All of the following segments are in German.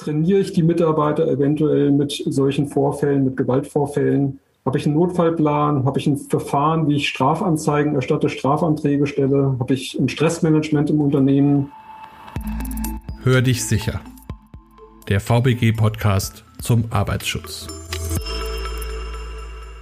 trainiere ich die Mitarbeiter eventuell mit solchen Vorfällen, mit Gewaltvorfällen? Habe ich einen Notfallplan? Habe ich ein Verfahren, wie ich Strafanzeigen erstatte, Strafanträge stelle? Habe ich ein Stressmanagement im Unternehmen? Hör dich sicher. Der VBG-Podcast zum Arbeitsschutz.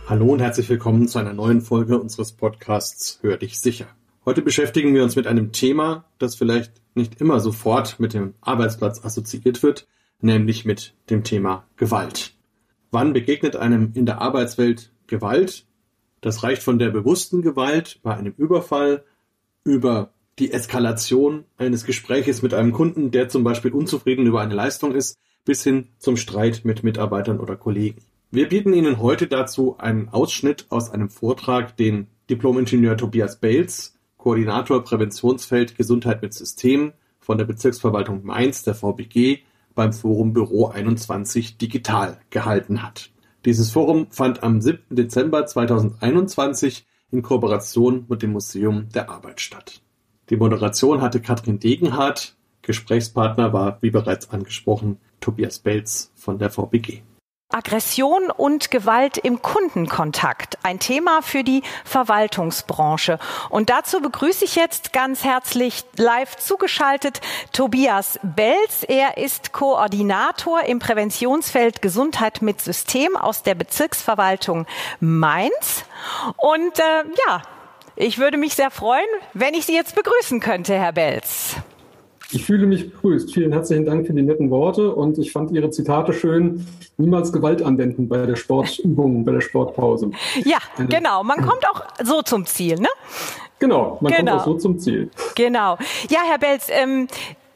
Hallo und herzlich willkommen zu einer neuen Folge unseres Podcasts Hör dich sicher. Heute beschäftigen wir uns mit einem Thema, das vielleicht nicht immer sofort mit dem Arbeitsplatz assoziiert wird, nämlich mit dem Thema Gewalt. Wann begegnet einem in der Arbeitswelt Gewalt? Das reicht von der bewussten Gewalt bei einem Überfall über die Eskalation eines Gespräches mit einem Kunden, der zum Beispiel unzufrieden über eine Leistung ist, bis hin zum Streit mit Mitarbeitern oder Kollegen. Wir bieten Ihnen heute dazu einen Ausschnitt aus einem Vortrag, den Diplom-Ingenieur Tobias Bales, Koordinator Präventionsfeld Gesundheit mit System von der Bezirksverwaltung Mainz der VBG beim Forum Büro 21 Digital gehalten hat. Dieses Forum fand am 7. Dezember 2021 in Kooperation mit dem Museum der Arbeit statt. Die Moderation hatte Katrin Degenhardt, Gesprächspartner war, wie bereits angesprochen, Tobias Belz von der VBG. Aggression und Gewalt im Kundenkontakt, ein Thema für die Verwaltungsbranche. Und dazu begrüße ich jetzt ganz herzlich live zugeschaltet Tobias Belz. Er ist Koordinator im Präventionsfeld Gesundheit mit System aus der Bezirksverwaltung Mainz. Und äh, ja, ich würde mich sehr freuen, wenn ich Sie jetzt begrüßen könnte, Herr Belz. Ich fühle mich begrüßt. Vielen herzlichen Dank für die netten Worte und ich fand Ihre Zitate schön. Niemals Gewalt anwenden bei der Sportübung, bei der Sportpause. Ja, genau. Man kommt auch so zum Ziel, ne? Genau, man genau. kommt auch so zum Ziel. Genau. Ja, Herr Belz, ähm,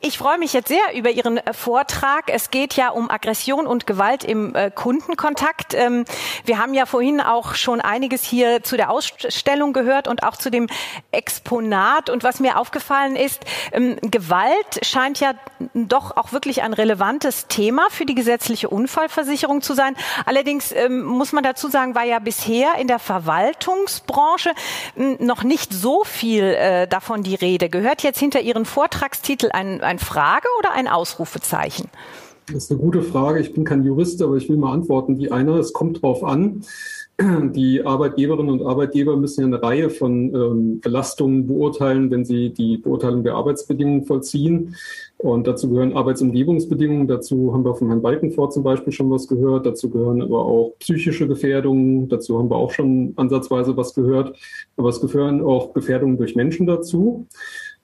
ich freue mich jetzt sehr über Ihren äh, Vortrag. Es geht ja um Aggression und Gewalt im äh, Kundenkontakt. Ähm, wir haben ja vorhin auch schon einiges hier zu der Ausstellung gehört und auch zu dem Exponat. Und was mir aufgefallen ist, ähm, Gewalt scheint ja doch auch wirklich ein relevantes Thema für die gesetzliche Unfallversicherung zu sein. Allerdings ähm, muss man dazu sagen, war ja bisher in der Verwaltungsbranche noch nicht so viel äh, davon die Rede. Gehört jetzt hinter Ihren Vortragstitel ein, ein ein Frage oder ein Ausrufezeichen? Das ist eine gute Frage. Ich bin kein Jurist, aber ich will mal antworten wie einer. Es kommt drauf an. Die Arbeitgeberinnen und Arbeitgeber müssen ja eine Reihe von ähm, Belastungen beurteilen, wenn sie die Beurteilung der Arbeitsbedingungen vollziehen. Und dazu gehören Arbeitsumgebungsbedingungen. Dazu haben wir von Herrn Balkenfort zum Beispiel schon was gehört. Dazu gehören aber auch psychische Gefährdungen. Dazu haben wir auch schon ansatzweise was gehört. Aber es gehören auch Gefährdungen durch Menschen dazu.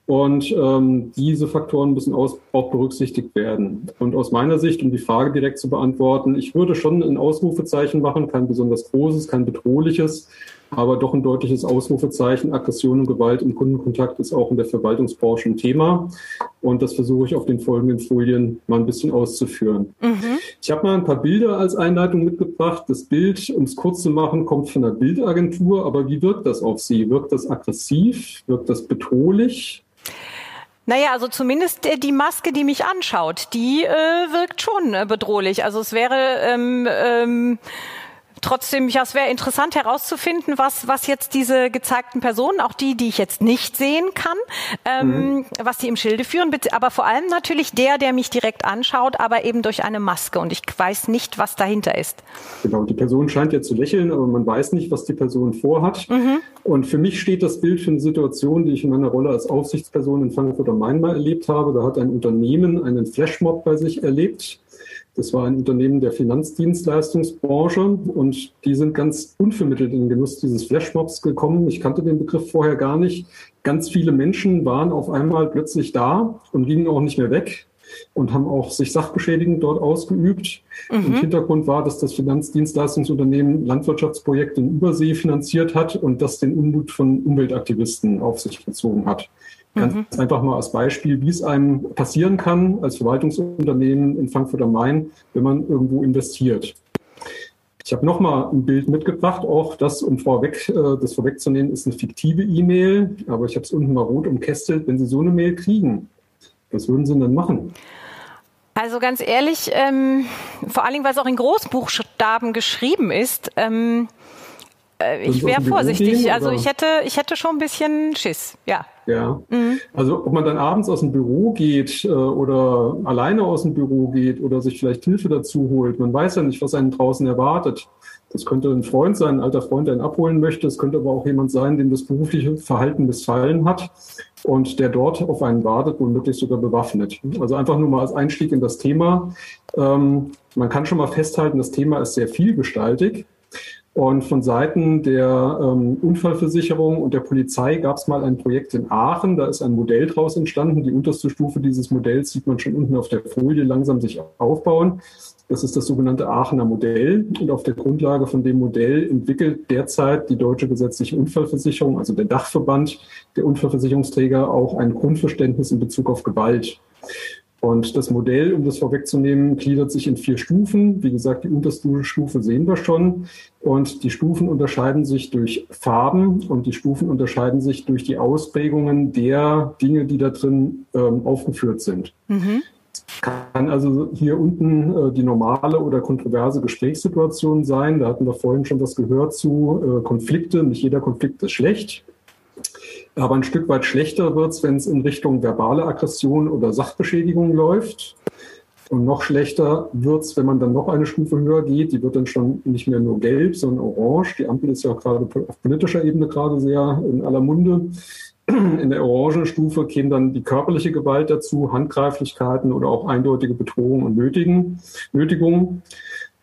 Und ähm, diese Faktoren müssen aus, auch berücksichtigt werden. Und aus meiner Sicht, um die Frage direkt zu beantworten, ich würde schon ein Ausrufezeichen machen, kein besonders großes, kein bedrohliches, aber doch ein deutliches Ausrufezeichen. Aggression und Gewalt im Kundenkontakt ist auch in der Verwaltungsbranche ein Thema. Und das versuche ich auf den folgenden Folien mal ein bisschen auszuführen. Mhm. Ich habe mal ein paar Bilder als Einleitung mitgebracht. Das Bild, um es kurz zu machen, kommt von einer Bildagentur. Aber wie wirkt das auf Sie? Wirkt das aggressiv? Wirkt das bedrohlich? Naja, also zumindest äh, die Maske, die mich anschaut, die äh, wirkt schon äh, bedrohlich. Also es wäre ähm, ähm, Trotzdem, ja, es wäre interessant herauszufinden, was, was jetzt diese gezeigten Personen, auch die, die ich jetzt nicht sehen kann, ähm, mhm. was die im Schilde führen, aber vor allem natürlich der, der mich direkt anschaut, aber eben durch eine Maske und ich weiß nicht, was dahinter ist. Genau, die Person scheint ja zu lächeln, aber man weiß nicht, was die Person vorhat. Mhm. Und für mich steht das Bild für eine Situation, die ich in meiner Rolle als Aufsichtsperson in Frankfurt am Main mal erlebt habe. Da hat ein Unternehmen einen Flashmob bei sich erlebt das war ein Unternehmen der Finanzdienstleistungsbranche und die sind ganz unvermittelt in den Genuss dieses Flashmobs gekommen. Ich kannte den Begriff vorher gar nicht. Ganz viele Menschen waren auf einmal plötzlich da und gingen auch nicht mehr weg und haben auch sich sachbeschädigend dort ausgeübt. Mhm. Und Hintergrund war, dass das Finanzdienstleistungsunternehmen Landwirtschaftsprojekte in Übersee finanziert hat und das den Unmut von Umweltaktivisten auf sich gezogen hat. Ganz mhm. einfach mal als Beispiel, wie es einem passieren kann als Verwaltungsunternehmen in Frankfurt am Main, wenn man irgendwo investiert. Ich habe nochmal ein Bild mitgebracht, auch das, um vorweg, äh, das vorwegzunehmen, ist eine fiktive E-Mail, aber ich habe es unten mal rot umkästelt. Wenn Sie so eine Mail kriegen, was würden Sie denn machen? Also ganz ehrlich, ähm, vor allen Dingen, weil es auch in Großbuchstaben geschrieben ist, ähm, Äh, ich wäre vorsichtig. Gehen, also ich hätte, ich hätte schon ein bisschen Schiss, ja. Ja. Mhm. Also ob man dann abends aus dem Büro geht äh, oder alleine aus dem Büro geht oder sich vielleicht Hilfe dazu holt, man weiß ja nicht, was einen draußen erwartet. Das könnte ein Freund sein, ein alter Freund, der ihn abholen möchte. Es könnte aber auch jemand sein, dem das berufliche Verhalten missfallen hat und der dort auf einen wartet, womöglich sogar bewaffnet. Also einfach nur mal als Einstieg in das Thema. Ähm, man kann schon mal festhalten, das Thema ist sehr vielgestaltig. Und von Seiten der ähm, Unfallversicherung und der Polizei gab es mal ein Projekt in Aachen. Da ist ein Modell draus entstanden. Die unterste Stufe dieses Modells sieht man schon unten auf der Folie langsam sich aufbauen. Das ist das sogenannte Aachener Modell. Und auf der Grundlage von dem Modell entwickelt derzeit die Deutsche Gesetzliche Unfallversicherung, also der Dachverband der Unfallversicherungsträger, auch ein Grundverständnis in Bezug auf Gewalt. Und das Modell, um das vorwegzunehmen, gliedert sich in vier Stufen. Wie gesagt, die unterste Stufe sehen wir schon. Und die Stufen unterscheiden sich durch Farben und die Stufen unterscheiden sich durch die Ausprägungen der Dinge, die da drin ähm, aufgeführt sind. Mhm. Kann also hier unten äh, die normale oder kontroverse Gesprächssituation sein. Da hatten wir vorhin schon was gehört zu äh, Konflikte. Nicht jeder Konflikt ist schlecht. Aber ein Stück weit schlechter wird es, wenn es in Richtung verbale Aggression oder Sachbeschädigung läuft. Und noch schlechter wird es, wenn man dann noch eine Stufe höher geht. Die wird dann schon nicht mehr nur gelb, sondern orange. Die Ampel ist ja gerade auf politischer Ebene gerade sehr in aller Munde. In der orangen Stufe käme dann die körperliche Gewalt dazu, Handgreiflichkeiten oder auch eindeutige Bedrohung und Nötigen, Nötigungen.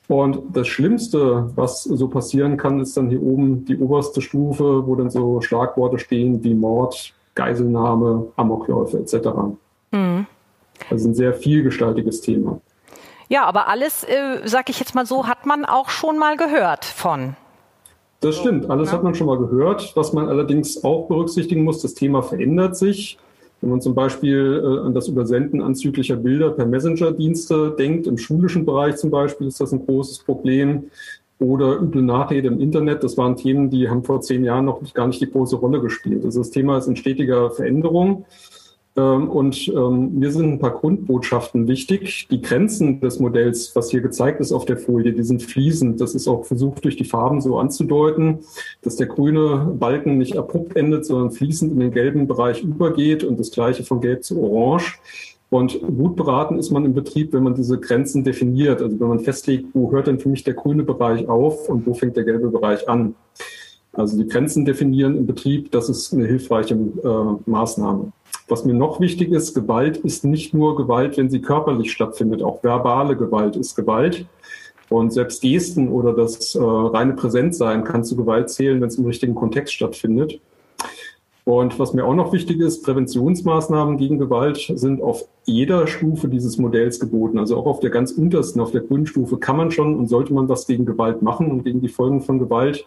Und das Schlimmste, was so passieren kann, ist dann hier oben die oberste Stufe, wo dann so Schlagworte stehen wie Mord, Geiselnahme, Amokläufe etc. Mhm. Also ein sehr vielgestaltiges Thema. Ja, aber alles, äh, sag ich jetzt mal so, hat man auch schon mal gehört von. Das stimmt, alles ja. hat man schon mal gehört. Was man allerdings auch berücksichtigen muss, das Thema verändert sich. Wenn man zum Beispiel äh, an das Übersenden anzüglicher Bilder per Messenger-Dienste denkt, im schulischen Bereich zum Beispiel ist das ein großes Problem. Oder üble Nachrede im Internet, das waren Themen, die haben vor zehn Jahren noch gar nicht die große Rolle gespielt. Also das Thema ist in stetiger Veränderung. Ähm, und ähm, mir sind ein paar Grundbotschaften wichtig. Die Grenzen des Modells, was hier gezeigt ist auf der Folie, die sind fließend. Das ist auch versucht, durch die Farben so anzudeuten, dass der grüne Balken nicht abrupt endet, sondern fließend in den gelben Bereich übergeht und das gleiche von gelb zu orange. Und gut beraten ist man im Betrieb, wenn man diese Grenzen definiert. Also wenn man festlegt, wo hört denn für mich der grüne Bereich auf und wo fängt der gelbe Bereich an. Also die Grenzen definieren im Betrieb, das ist eine hilfreiche äh, Maßnahme. Was mir noch wichtig ist, Gewalt ist nicht nur Gewalt, wenn sie körperlich stattfindet. Auch verbale Gewalt ist Gewalt. Und selbst Gesten oder das äh, reine Präsentsein kann zu Gewalt zählen, wenn es im richtigen Kontext stattfindet. Und was mir auch noch wichtig ist, Präventionsmaßnahmen gegen Gewalt sind auf jeder Stufe dieses Modells geboten. Also auch auf der ganz untersten, auf der Grundstufe kann man schon und sollte man was gegen Gewalt machen und gegen die Folgen von Gewalt.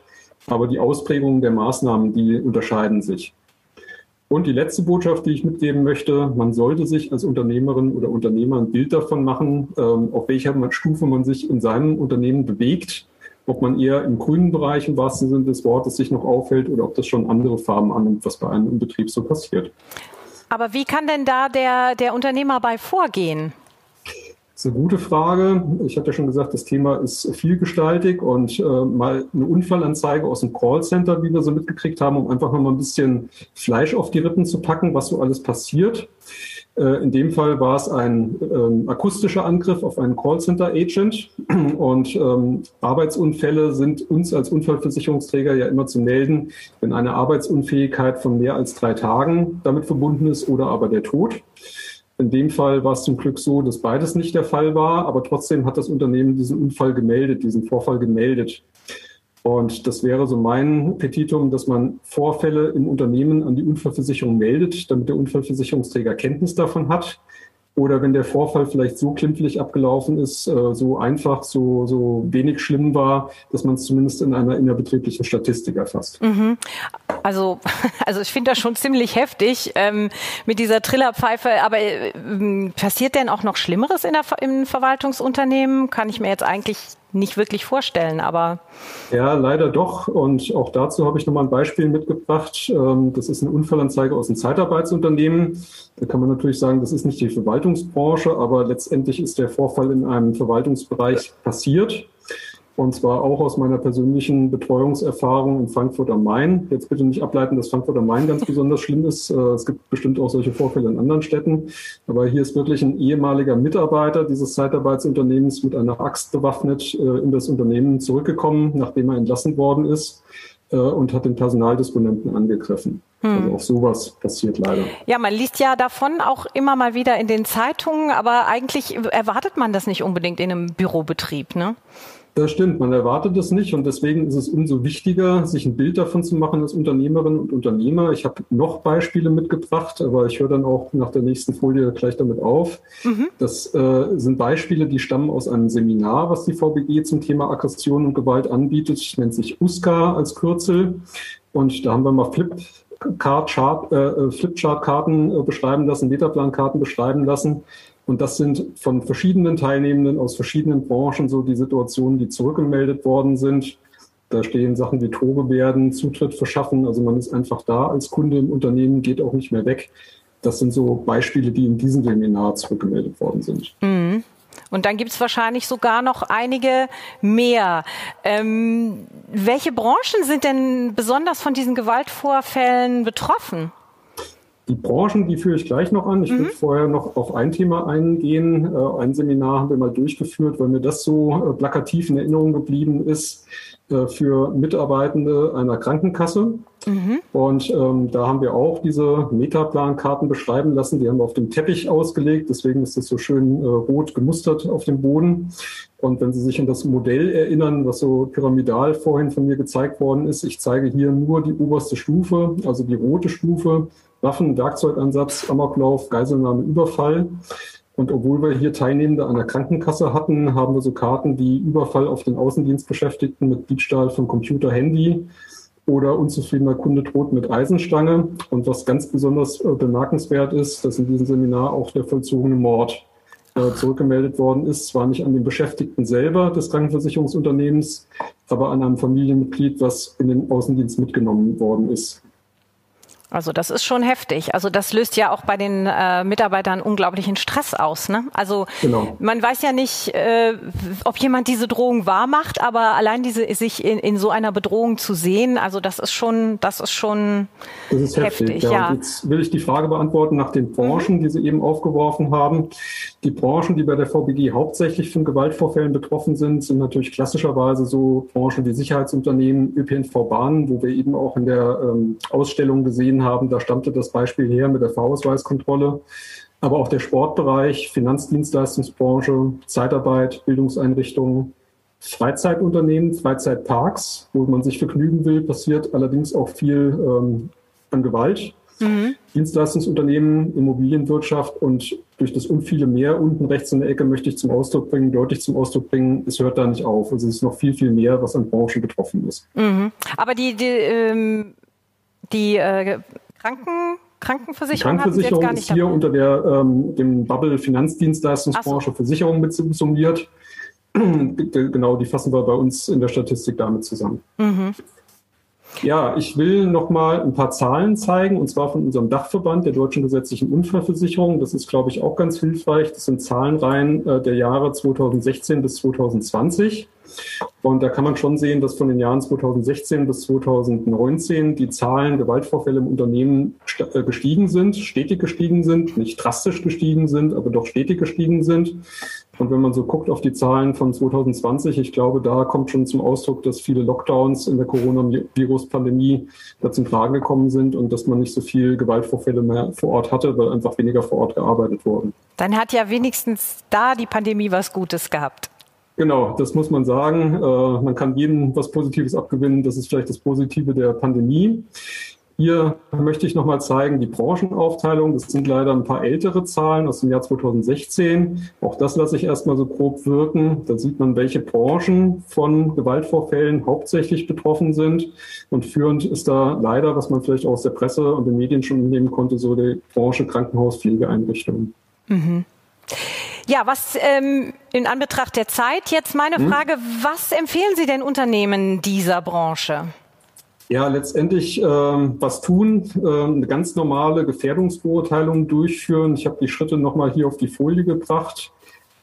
Aber die Ausprägungen der Maßnahmen, die unterscheiden sich. Und die letzte Botschaft, die ich mitgeben möchte, man sollte sich als Unternehmerin oder Unternehmer ein Bild davon machen, ähm, auf welcher Stufe man sich in seinem Unternehmen bewegt, ob man eher im grünen Bereich im wahrsten Sinne des Wortes sich noch aufhält oder ob das schon andere Farben annimmt, was bei einem im Betrieb so passiert. Aber wie kann denn da der, der Unternehmer bei vorgehen? Das ist eine gute Frage. Ich hatte ja schon gesagt, das Thema ist vielgestaltig und äh, mal eine Unfallanzeige aus dem Callcenter, wie wir so mitgekriegt haben, um einfach noch mal ein bisschen Fleisch auf die Rippen zu packen, was so alles passiert. Äh, in dem Fall war es ein ähm, akustischer Angriff auf einen Callcenter-Agent und ähm, Arbeitsunfälle sind uns als Unfallversicherungsträger ja immer zu melden, wenn eine Arbeitsunfähigkeit von mehr als drei Tagen damit verbunden ist oder aber der Tod. In dem Fall war es zum Glück so, dass beides nicht der Fall war, aber trotzdem hat das Unternehmen diesen Unfall gemeldet, diesen Vorfall gemeldet. Und das wäre so mein Petitum, dass man Vorfälle im Unternehmen an die Unfallversicherung meldet, damit der Unfallversicherungsträger Kenntnis davon hat oder wenn der Vorfall vielleicht so klimpflich abgelaufen ist, äh, so einfach, so, so wenig schlimm war, dass man es zumindest in einer innerbetrieblichen Statistik erfasst. Mhm. Also, also ich finde das schon ziemlich heftig ähm, mit dieser Trillerpfeife. Aber äh, passiert denn auch noch Schlimmeres in der, im Verwaltungsunternehmen? Kann ich mir jetzt eigentlich nicht wirklich vorstellen, aber. Ja, leider doch. Und auch dazu habe ich nochmal ein Beispiel mitgebracht. Ähm, das ist eine Unfallanzeige aus einem Zeitarbeitsunternehmen. Da kann man natürlich sagen, das ist nicht die Verwaltungsbranche, aber letztendlich ist der Vorfall in einem Verwaltungsbereich passiert. Und zwar auch aus meiner persönlichen Betreuungserfahrung in Frankfurt am Main. Jetzt bitte nicht ableiten, dass Frankfurt am Main ganz besonders schlimm ist. Äh, es gibt bestimmt auch solche Vorfälle in anderen Städten. Aber hier ist wirklich ein ehemaliger Mitarbeiter dieses Zeitarbeitsunternehmens mit einer Axt bewaffnet äh, in das Unternehmen zurückgekommen, nachdem er entlassen worden ist äh, und hat den Personaldisponenten angegriffen. Hm. Also auch sowas passiert leider. Ja, man liest ja davon auch immer mal wieder in den Zeitungen, aber eigentlich erwartet man das nicht unbedingt in einem Bürobetrieb, ne? Das stimmt, man erwartet es nicht und deswegen ist es umso wichtiger, sich ein Bild davon zu machen als Unternehmerin und Unternehmer. Ich habe noch Beispiele mitgebracht, aber ich höre dann auch nach der nächsten Folie gleich damit auf. Mhm. Das äh, sind Beispiele, die stammen aus einem Seminar, was die VBG zum Thema Aggression und Gewalt anbietet, nennt sich USCA als Kürzel. Und da haben wir mal Flip Chart, äh, Flipchart-Karten äh, beschreiben lassen, Metaplan-Karten beschreiben lassen. Und das sind von verschiedenen Teilnehmenden aus verschiedenen Branchen so die Situationen, die zurückgemeldet worden sind. Da stehen Sachen wie Drohgebärden, Zutritt verschaffen. Also man ist einfach da als Kunde im Unternehmen, geht auch nicht mehr weg. Das sind so Beispiele, die in diesem Seminar zurückgemeldet worden sind. Mhm. Und dann gibt es wahrscheinlich sogar noch einige mehr. Ähm, welche Branchen sind denn besonders von diesen Gewaltvorfällen betroffen? Die Branchen, die führe ich gleich noch an. Ich mhm. würde vorher noch auf ein Thema eingehen. Äh, ein Seminar haben wir mal durchgeführt, weil mir das so äh, plakativ in Erinnerung geblieben ist äh, für Mitarbeitende einer Krankenkasse. Mhm. Und ähm, da haben wir auch diese Metaplan-Karten beschreiben lassen. Die haben wir auf dem Teppich ausgelegt. Deswegen ist das so schön äh, rot gemustert auf dem Boden. Und wenn Sie sich an das Modell erinnern, was so pyramidal vorhin von mir gezeigt worden ist, ich zeige hier nur die oberste Stufe, also die rote Stufe. Waffen, Werkzeugansatz, Amoklauf, Geiselnahme, Überfall. Und obwohl wir hier Teilnehmende an der Krankenkasse hatten, haben wir so Karten wie Überfall auf den Außendienstbeschäftigten mit Diebstahl von Computer, Handy oder unzufriedener Kunde droht mit Eisenstange. Und was ganz besonders äh, bemerkenswert ist, dass in diesem Seminar auch der vollzogene Mord äh, zurückgemeldet worden ist. Zwar nicht an den Beschäftigten selber des Krankenversicherungsunternehmens, aber an einem Familienmitglied, was in den Außendienst mitgenommen worden ist. Also das ist schon heftig. Also das löst ja auch bei den äh, Mitarbeitern unglaublichen Stress aus. Ne? Also genau. man weiß ja nicht, äh, ob jemand diese Drohung wahr macht, aber allein diese sich in, in so einer Bedrohung zu sehen, also das ist schon, das ist schon das ist heftig. heftig ja. ja. Jetzt will ich die Frage beantworten nach den Branchen, mhm. die Sie eben aufgeworfen haben. Die Branchen, die bei der VBG hauptsächlich von Gewaltvorfällen betroffen sind, sind natürlich klassischerweise so Branchen wie Sicherheitsunternehmen, ÖPNV-Bahnen, wo wir eben auch in der ähm, Ausstellung gesehen gesehen haben, da stammte das Beispiel her mit der Fahrausweiskontrolle. Aber auch der Sportbereich, Finanzdienstleistungsbranche, Zeitarbeit, Bildungseinrichtungen, Freizeitunternehmen, Freizeitparks, wo man sich vergnügen will, passiert allerdings auch viel ähm, an Gewalt. Mhm. Dienstleistungsunternehmen, Immobilienwirtschaft und durch das unviele mehr unten rechts in der Ecke möchte ich zum Ausdruck bringen, deutlich zum Ausdruck bringen, es hört da nicht auf. Also es ist noch viel, viel mehr, was an Branchen betroffen ist. Mhm. Aber die, die ähm, die äh, Kranken, Krankenversicherung, Krankenversicherung gar nicht ist hier dabei. unter der, ähm, dem Bubble Finanzdienstleistungsbranche so. Versicherung mit summiert. genau, die fassen wir bei uns in der Statistik damit zusammen. Mhm. Ja, ich will noch mal ein paar Zahlen zeigen, und zwar von unserem Dachverband der Deutschen Gesetzlichen Unfallversicherung. Das ist, glaube ich, auch ganz hilfreich. Das sind Zahlenreihen äh, der Jahre 2016 bis 2020. Und da kann man schon sehen, dass von den Jahren 2016 bis 2019 die Zahlen Gewaltvorfälle im Unternehmen äh, gestiegen sind, stetig gestiegen sind, nicht drastisch gestiegen sind, aber doch stetig gestiegen sind. Und wenn man so guckt auf die Zahlen von 2020, ich glaube, da kommt schon zum Ausdruck, dass viele Lockdowns in der Coronavirus-Pandemie da zum Tragen gekommen sind und dass man nicht so viel Gewaltvorfälle mehr vor Ort hatte, weil einfach weniger vor Ort gearbeitet wurde. Dann hat ja wenigstens da die Pandemie was Gutes gehabt. Genau, das muss man sagen. Äh, man kann jedem was Positives abgewinnen. Das ist vielleicht das Positive der Pandemie. Hier möchte ich nochmal zeigen, die Branchenaufteilung. Das sind leider ein paar ältere Zahlen aus dem Jahr 2016. Auch das lasse ich erstmal so grob wirken. Da sieht man, welche Branchen von Gewaltvorfällen hauptsächlich betroffen sind. Und führend ist da leider, was man vielleicht auch aus der Presse und den Medien schon nehmen konnte, so die Branche Krankenhauspflegeeinrichtungen. Mhm. Ja, was ähm, in Anbetracht der Zeit jetzt meine hm? Frage, was empfehlen Sie denn Unternehmen dieser Branche? Ja, letztendlich ähm, was tun, ähm, eine ganz normale Gefährdungsbeurteilung durchführen. Ich habe die Schritte nochmal hier auf die Folie gebracht.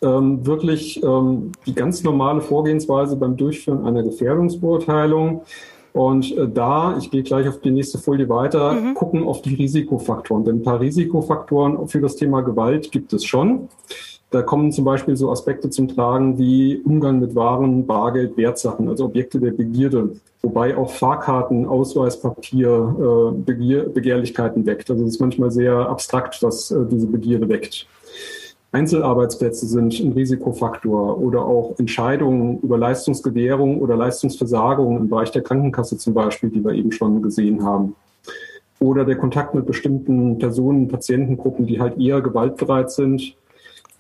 ähm, wirklich ähm, die ganz normale Vorgehensweise beim Durchführen einer Gefährdungsbeurteilung. Und äh, da, ich gehe gleich auf die nächste Folie weiter, mhm. gucken auf die Risikofaktoren. Denn ein paar Risikofaktoren für das Thema Gewalt gibt es schon. Da kommen zum Beispiel so Aspekte zum Tragen wie Umgang mit Waren, Bargeld, Wertsachen, also Objekte der Begierde. Wobei auch Fahrkarten, Ausweispapier äh, Begier Begehrlichkeiten weckt. Also es ist manchmal sehr abstrakt, was äh, diese Begierde weckt. Einzelarbeitsplätze sind ein Risikofaktor oder auch Entscheidungen über Leistungsgewährung oder Leistungsversagung im Bereich der Krankenkasse zum Beispiel, die wir eben schon gesehen haben. Oder der Kontakt mit bestimmten Personen, Patientengruppen, die halt eher gewaltbereit sind.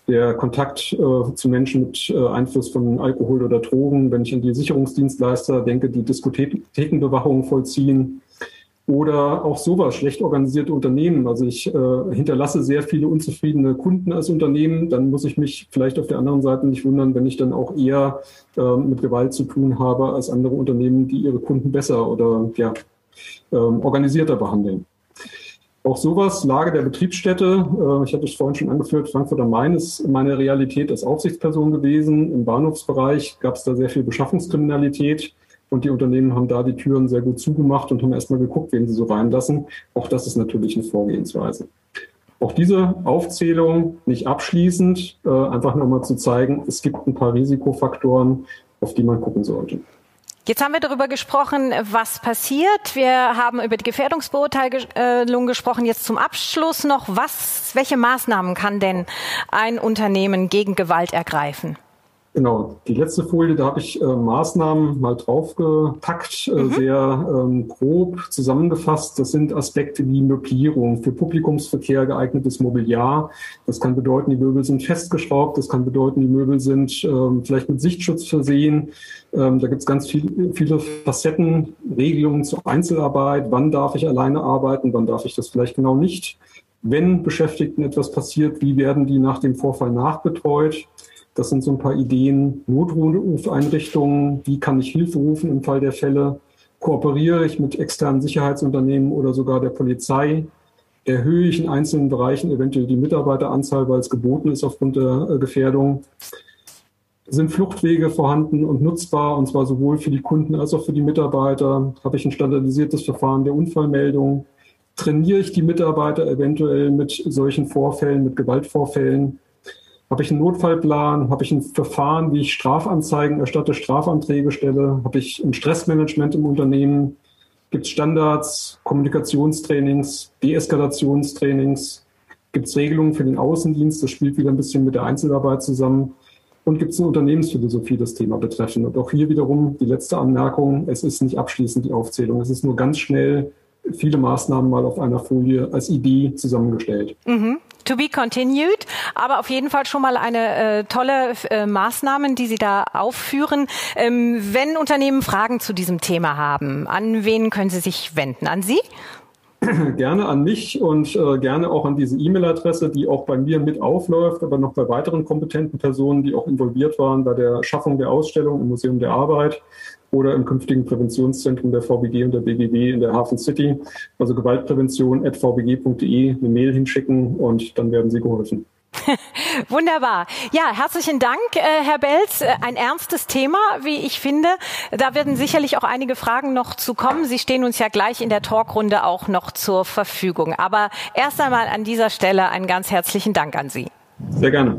Der Kontakt äh, zu Menschen mit äh, Einfluss von Alkohol oder Drogen, wenn ich an die Sicherungsdienstleister denke, die Diskothekenbewachung vollziehen oder auch sowas, schlecht organisierte Unternehmen. Also ich äh, hinterlasse sehr viele unzufriedene Kunden als Unternehmen. Dann muss ich mich vielleicht auf der anderen Seite nicht wundern, wenn ich dann auch eher äh, mit Gewalt zu tun habe als andere Unternehmen, die ihre Kunden besser oder ja, äh, organisierter behandeln. Auch sowas, Lage der Betriebsstätte. Äh, ich hatte es vorhin schon angeführt, Frankfurt am Main ist meine Realität als Aufsichtsperson gewesen. Im Bahnhofsbereich gab es da sehr viel Beschaffungskriminalität. Und die Unternehmen haben da die Türen sehr gut zugemacht und haben erstmal geguckt, wen sie so reinlassen. Auch das ist natürlich eine Vorgehensweise. Auch diese Aufzählung nicht abschließend, äh, einfach nochmal zu zeigen, es gibt ein paar Risikofaktoren, auf die man gucken sollte. Jetzt haben wir darüber gesprochen, was passiert. Wir haben über die Gefährdungsbeurteilung gesprochen. Jetzt zum Abschluss noch, was, welche Maßnahmen kann denn ein Unternehmen gegen Gewalt ergreifen? Genau, die letzte Folie, da habe ich äh, Maßnahmen mal draufgepackt, äh, mhm. sehr ähm, grob zusammengefasst. Das sind Aspekte wie Möblierung, für Publikumsverkehr geeignetes Mobiliar. Das kann bedeuten, die Möbel sind festgeschraubt, das kann bedeuten, die Möbel sind ähm, vielleicht mit Sichtschutz versehen. Ähm, da gibt es ganz viel, viele Facetten, Regelungen zur Einzelarbeit. Wann darf ich alleine arbeiten, wann darf ich das vielleicht genau nicht? Wenn Beschäftigten etwas passiert, wie werden die nach dem Vorfall nachbetreut? Das sind so ein paar Ideen. Notrufeinrichtungen, wie kann ich Hilfe rufen im Fall der Fälle? Kooperiere ich mit externen Sicherheitsunternehmen oder sogar der Polizei? Erhöhe ich in einzelnen Bereichen eventuell die Mitarbeiteranzahl, weil es geboten ist aufgrund der äh, Gefährdung? Sind Fluchtwege vorhanden und nutzbar, und zwar sowohl für die Kunden als auch für die Mitarbeiter? Habe ich ein standardisiertes Verfahren der Unfallmeldung? Trainiere ich die Mitarbeiter eventuell mit solchen Vorfällen, mit Gewaltvorfällen? Habe ich einen Notfallplan? Habe ich ein Verfahren, wie ich Strafanzeigen erstatte, Strafanträge stelle? Habe ich ein Stressmanagement im Unternehmen? Gibt es Standards, Kommunikationstrainings, Deeskalationstrainings? Gibt es Regelungen für den Außendienst? Das spielt wieder ein bisschen mit der Einzelarbeit zusammen. Und gibt es eine Unternehmensphilosophie, das Thema betreffend? Und auch hier wiederum die letzte Anmerkung, es ist nicht abschließend die Aufzählung. Es ist nur ganz schnell viele Maßnahmen mal auf einer Folie als Idee zusammengestellt. Mhm. To be continued, aber auf jeden Fall schon mal eine äh, tolle äh, Maßnahmen, die Sie da aufführen. Ähm, wenn Unternehmen Fragen zu diesem Thema haben, an wen können Sie sich wenden? An Sie? Gerne an mich und äh, gerne auch an diese E-Mail-Adresse, die auch bei mir mit aufläuft, aber noch bei weiteren kompetenten Personen, die auch involviert waren bei der Schaffung der Ausstellung im Museum der Arbeit oder im künftigen Präventionszentrum der VBG und der BGW in der Hafen City. Also gewaltprävention.vbg.de eine Mail hinschicken und dann werden Sie geholfen. Wunderbar. Ja, herzlichen Dank, äh, Herr Belz. Äh, ein ernstes Thema, wie ich finde. Da werden sicherlich auch einige Fragen noch zu kommen. Sie stehen uns ja gleich in der Talkrunde auch noch zur Verfügung. Aber erst einmal an dieser Stelle einen ganz herzlichen Dank an Sie. Sehr gerne.